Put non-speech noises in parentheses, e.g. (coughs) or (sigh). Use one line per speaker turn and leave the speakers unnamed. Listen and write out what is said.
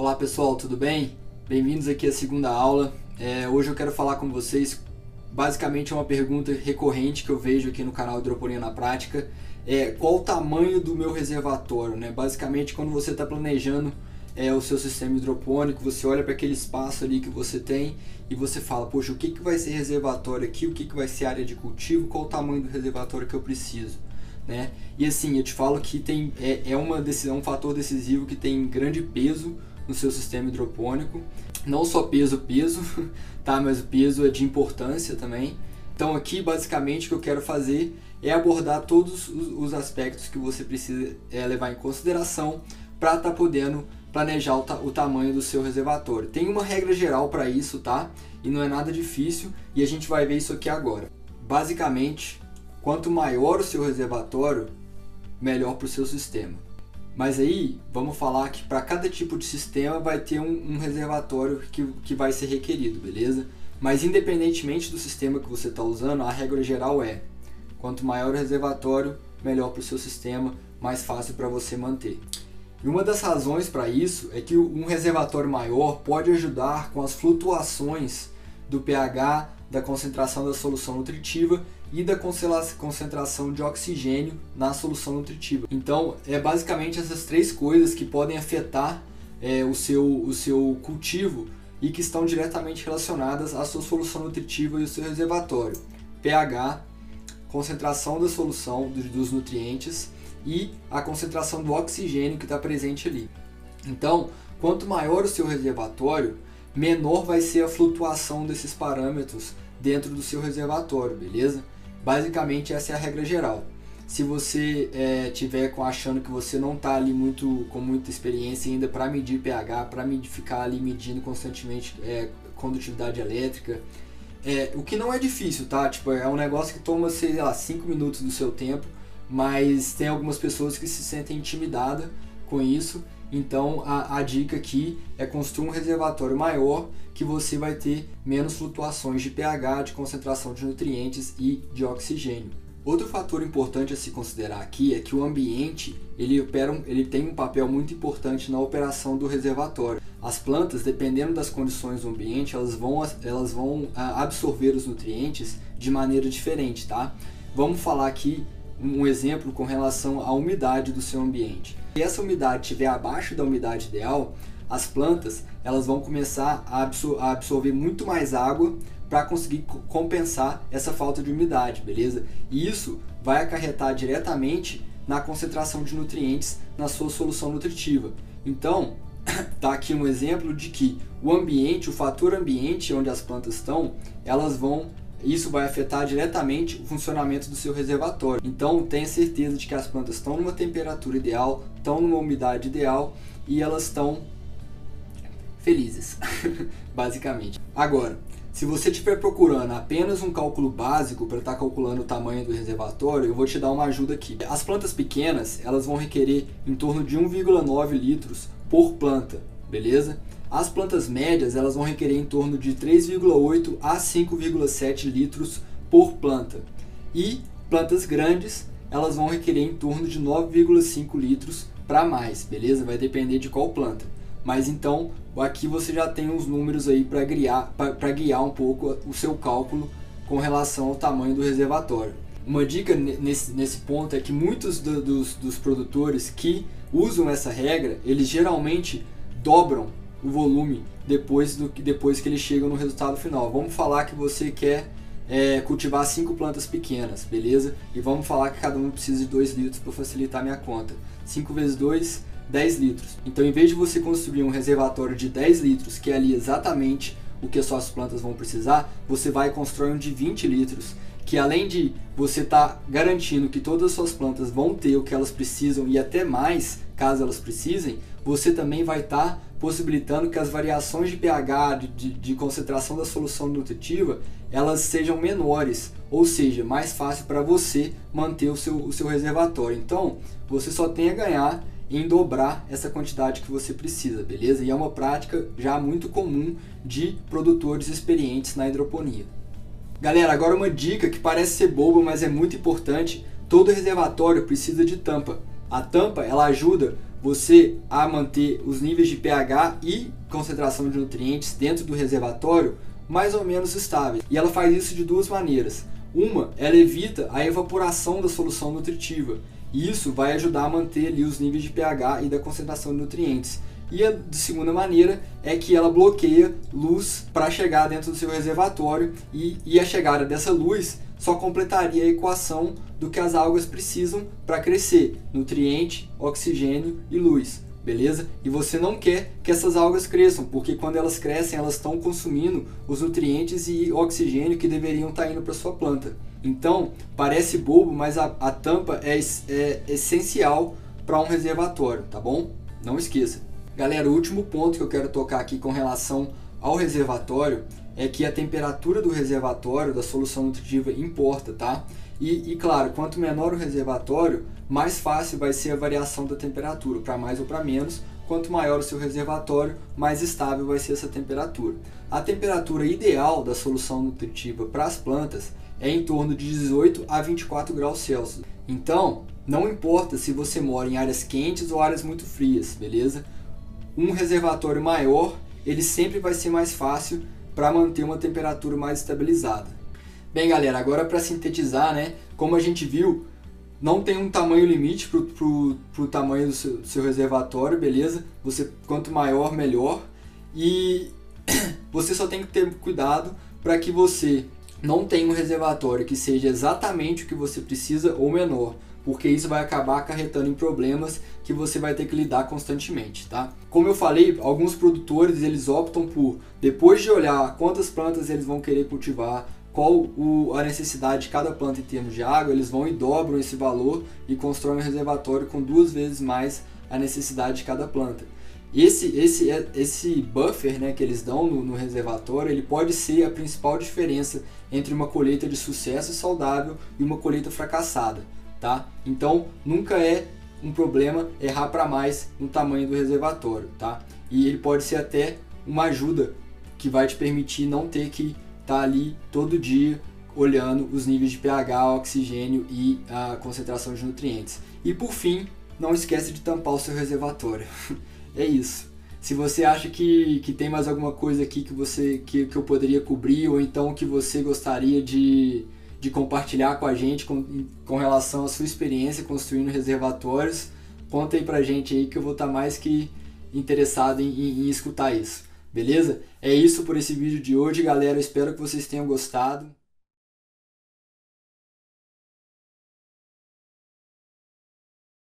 Olá pessoal, tudo bem? Bem-vindos aqui à segunda aula. É, hoje eu quero falar com vocês basicamente é uma pergunta recorrente que eu vejo aqui no canal Hidroponia na Prática. É, qual o tamanho do meu reservatório? Né? Basicamente, quando você está planejando é, o seu sistema hidropônico, você olha para aquele espaço ali que você tem e você fala, poxa, o que, que vai ser reservatório aqui, o que, que vai ser área de cultivo, qual o tamanho do reservatório que eu preciso. Né? E assim, eu te falo que tem, é, é, uma decisão, um fator decisivo que tem grande peso no seu sistema hidropônico. Não só peso, peso, (laughs) tá? Mas o peso é de importância também. Então aqui basicamente o que eu quero fazer é abordar todos os aspectos que você precisa é, levar em consideração para estar tá podendo planejar o, ta o, tamanho do seu reservatório. Tem uma regra geral para isso, tá? E não é nada difícil e a gente vai ver isso aqui agora. Basicamente, quanto maior o seu reservatório, melhor para o seu sistema. Mas aí, vamos falar que para cada tipo de sistema vai ter um, um reservatório que, que vai ser requerido, beleza? Mas independentemente do sistema que você está usando, a regra geral é: quanto maior o reservatório, melhor para o seu sistema, mais fácil para você manter. E uma das razões para isso é que um reservatório maior pode ajudar com as flutuações do pH, da concentração da solução nutritiva e da concentração de oxigênio na solução nutritiva. Então, é basicamente essas três coisas que podem afetar é, o, seu, o seu cultivo e que estão diretamente relacionadas à sua solução nutritiva e o seu reservatório. pH, concentração da solução dos nutrientes e a concentração do oxigênio que está presente ali. Então, quanto maior o seu reservatório, menor vai ser a flutuação desses parâmetros dentro do seu reservatório, beleza? Basicamente essa é a regra geral. Se você é, tiver achando que você não está ali muito com muita experiência ainda para medir pH, para ficar ali medindo constantemente é, condutividade elétrica, é, o que não é difícil, tá? Tipo, é um negócio que toma, sei lá, 5 minutos do seu tempo, mas tem algumas pessoas que se sentem intimidadas com isso. Então a, a dica aqui é construir um reservatório maior que você vai ter menos flutuações de pH, de concentração de nutrientes e de oxigênio. Outro fator importante a se considerar aqui é que o ambiente ele, opera, ele tem um papel muito importante na operação do reservatório. As plantas, dependendo das condições do ambiente, elas vão, elas vão ah, absorver os nutrientes de maneira diferente, tá? Vamos falar aqui um exemplo com relação à umidade do seu ambiente. Se essa umidade estiver abaixo da umidade ideal, as plantas elas vão começar a, absor a absorver muito mais água para conseguir compensar essa falta de umidade, beleza? E isso vai acarretar diretamente na concentração de nutrientes na sua solução nutritiva. Então, (coughs) tá aqui um exemplo de que o ambiente, o fator ambiente onde as plantas estão, elas vão isso vai afetar diretamente o funcionamento do seu reservatório. Então tenha certeza de que as plantas estão numa temperatura ideal, estão numa umidade ideal e elas estão felizes, (laughs) basicamente. Agora, se você estiver procurando apenas um cálculo básico para estar tá calculando o tamanho do reservatório, eu vou te dar uma ajuda aqui. As plantas pequenas, elas vão requerer em torno de 1,9 litros por planta, beleza? As plantas médias elas vão requerer em torno de 3,8 a 5,7 litros por planta. E plantas grandes elas vão requerer em torno de 9,5 litros para mais, beleza? Vai depender de qual planta. Mas então aqui você já tem uns números aí para guiar, guiar um pouco o seu cálculo com relação ao tamanho do reservatório. Uma dica nesse, nesse ponto é que muitos do, dos, dos produtores que usam essa regra, eles geralmente dobram o volume depois, do, depois que eles chegam no resultado final. Vamos falar que você quer é, cultivar cinco plantas pequenas, beleza? E vamos falar que cada um precisa de 2 litros para facilitar minha conta. 5 vezes 2, 10 litros. Então, em vez de você construir um reservatório de 10 litros, que é ali exatamente o que as suas plantas vão precisar, você vai construir um de 20 litros, que além de você estar tá garantindo que todas as suas plantas vão ter o que elas precisam e até mais, caso elas precisem, você também vai estar tá possibilitando que as variações de pH, de, de, concentração da solução nutritiva, elas sejam menores, ou seja, mais fácil para você manter o seu, o seu reservatório. Então, você só tem a ganhar em dobrar essa quantidade que você precisa, beleza? E é uma prática já muito comum de produtores experientes na hidroponia. Galera, agora uma dica que parece ser boba, mas é muito importante. Todo reservatório precisa de tampa A tampa ela ajuda você a manter os níveis de pH e concentração de nutrientes dentro do reservatório mais ou menos estáveis. E ela faz isso de duas maneiras. Uma, ela evita a evaporação da solução nutritiva. E isso vai ajudar a manter ali os níveis de pH e da concentração de nutrientes. E a segunda maneira é que ela bloqueia luz para chegar dentro do seu reservatório e, e a chegada dessa luz só completaria a equação do que as algas precisam para crescer: nutriente, oxigênio e luz beleza? E você não quer que essas algas cresçam, porque quando elas crescem, elas estão consumindo os nutrientes e oxigênio que deveriam estar tá indo para sua planta. Então, parece bobo, mas a, a tampa é, é essencial para um reservatório, tá bom? Não esqueça. Galera, o último ponto que eu quero tocar aqui com relação ao reservatório é que a temperatura do reservatório, da solução nutritiva, importa, tá? E, e, claro, quanto menor o reservatório, mais fácil vai ser a variação da temperatura, para mais ou para menos. Quanto maior o seu reservatório, mais estável vai ser essa temperatura. A temperatura ideal da solução nutritiva para as plantas é em torno de 18 a 24 graus Celsius. Então, não importa se você mora em áreas quentes ou áreas muito frias, beleza? Um reservatório maior, ele sempre vai ser mais fácil para manter uma temperatura mais estabilizada. Bem, galera, agora para sintetizar, né? Como a gente viu, não tem um tamanho limite para o tamanho do seu, seu, reservatório, beleza? Você quanto maior, melhor. E (clears throat) você só tem que ter cuidado para que você não tenha um reservatório que seja exatamente o que você precisa ou menor, porque isso vai acabar acarretando em problemas que você vai ter que lidar constantemente, tá? Como eu falei, alguns produtores eles optam por depois de olhar quantas plantas eles vão querer cultivar, qual o, a necessidade de cada planta em termos de água, eles vão e dobram esse valor e constroem um reservatório com duas vezes mais a necessidade de cada planta. Esse, esse, esse buffer né, que eles dão no, no reservatório, ele pode ser a principal diferença entre uma colheita de sucesso e saudável e uma colheita fracassada. Tá? Então, nunca é um problema errar para mais no tamanho do reservatório. Tá? E ele pode ser até uma ajuda que vai te permitir não ter que tá ali todo dia olhando os níveis de pH, oxigênio e a concentração de nutrientes. E por fim, não esquece de tampar o seu reservatório. (laughs) é isso. Se você acha que, que tem mais alguma coisa aqui que você que, que eu poderia cobrir ou então que você gostaria de, de compartilhar com a gente com, com relação à sua experiência construindo reservatórios, conta aí pra gente aí que eu vou estar tá mais que interessado em, em, em escutar isso. Beleza? É isso por esse vídeo de hoje, galera. Eu espero que vocês tenham gostado.